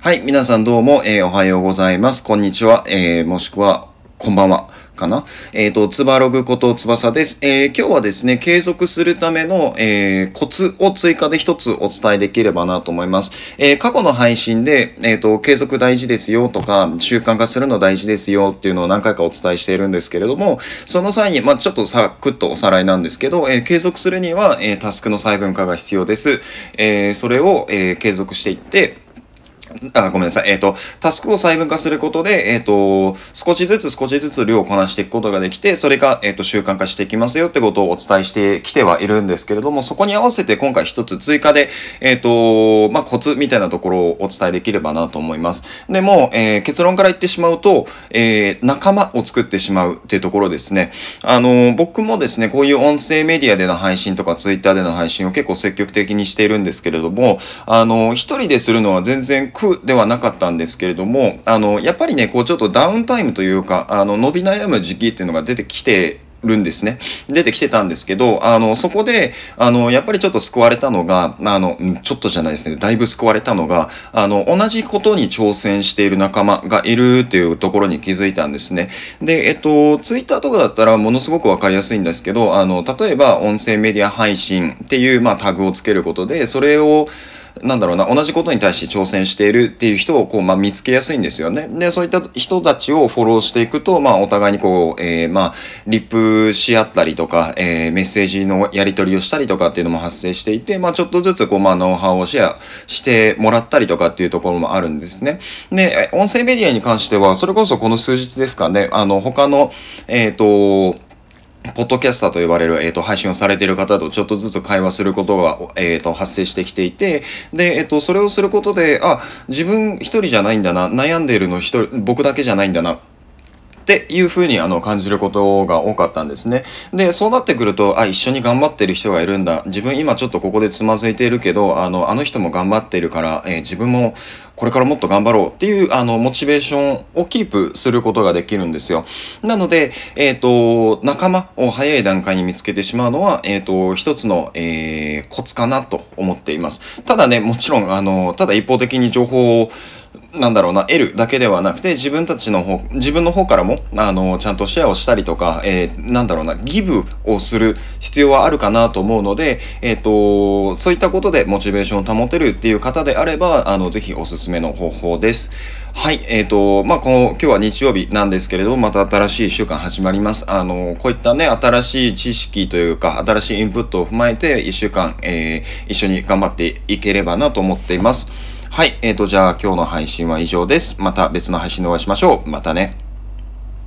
はい、皆さんどうも、えー、おはようございます。こんにちは、えー、もしくは、こんばんは。かな？えっ、ー、と、つばログことつばさです。えー、今日はですね、継続するための、えー、コツを追加で一つお伝えできればなと思います。え、過去の配信で、えっ、と、継続大事ですよとか、習慣化するの大事ですよっていうのを何回かお伝えしているんですけれども、その際に、まあ、ちょっとさくっとおさらいなんですけど、え継続するには、えタスクの細分化が必要です。えそれを、え継続していって、あ、ごめんなさい。えっ、ー、と、タスクを細分化することで、えっ、ー、と、少しずつ少しずつ量をこなしていくことができて、それが、えっ、ー、と、習慣化していきますよってことをお伝えしてきてはいるんですけれども、そこに合わせて今回一つ追加で、えっ、と、まあ、コツみたいなところをお伝えできればなと思います。でも、え結論から言ってしまうと、え仲間を作ってしまうっていうところですね。あの、僕もですね、こういう音声メディアでの配信とか、ツイッターでの配信を結構積極的にしているんですけれども、あの、一人でするのは全然苦ではなかったんですけれども、あの、やっぱりね、こうちょっとダウンタイムというか、あの、伸び悩む時期っていうのが出てきて、るんですね。出てきてたんですけど、あの、そこで、あの、やっぱりちょっと救われたのが、あの、ちょっとじゃないですね、だいぶ救われたのが、あの、同じことに挑戦している仲間がいるっていうところに気づいたんですね。で、えっと、ツイッターとかだったらものすごくわかりやすいんですけど、あの、例えば音声メディア配信っていう、まあ、タグをつけることで、それを、なんだろうな、同じことに対して挑戦しているっていう人をこう、まあ、見つけやすいんですよね。で、そういった人たちをフォローしていくと、まあ、お互いにこう、えー、まあ、リップし合ったりとか、えー、メッセージのやり取りをしたりとかっていうのも発生していて、まあ、ちょっとずつこう、まあ、ノウハウをシェアしてもらったりとかっていうところもあるんですね。で、音声メディアに関しては、それこそこの数日ですかね、あの、他の、えっ、ー、と、ポッドキャスターと呼ばれる、えっ、ー、と、配信をされている方とちょっとずつ会話することが、えっ、ー、と、発生してきていて、で、えっ、ー、と、それをすることで、あ、自分一人じゃないんだな、悩んでいるの一人、僕だけじゃないんだな、っていうふうにあの感じることが多かったんですね。で、そうなってくると、あ、一緒に頑張ってる人がいるんだ。自分今ちょっとここでつまずいているけど、あの、あの人も頑張っているから、えー、自分もこれからもっと頑張ろうっていう、あの、モチベーションをキープすることができるんですよ。なので、えっ、ー、と、仲間を早い段階に見つけてしまうのは、えっ、ー、と、一つの、えー、コツかなと思っています。ただね、もちろん、あの、ただ一方的に情報をなんだろうな、得るだけではなくて、自分たちの方、自分の方からも、あの、ちゃんとシェアをしたりとか、えー、なんだろうな、ギブをする必要はあるかなと思うので、えっ、ー、と、そういったことでモチベーションを保てるっていう方であれば、あの、ぜひおすすめの方法です。はい、えっ、ー、と、まあ、この、今日は日曜日なんですけれども、また新しい週間始まります。あの、こういったね、新しい知識というか、新しいインプットを踏まえて、一週間、えー、一緒に頑張っていければなと思っています。はい。えっ、ー、と、じゃあ今日の配信は以上です。また別の配信でお会いしましょう。またね。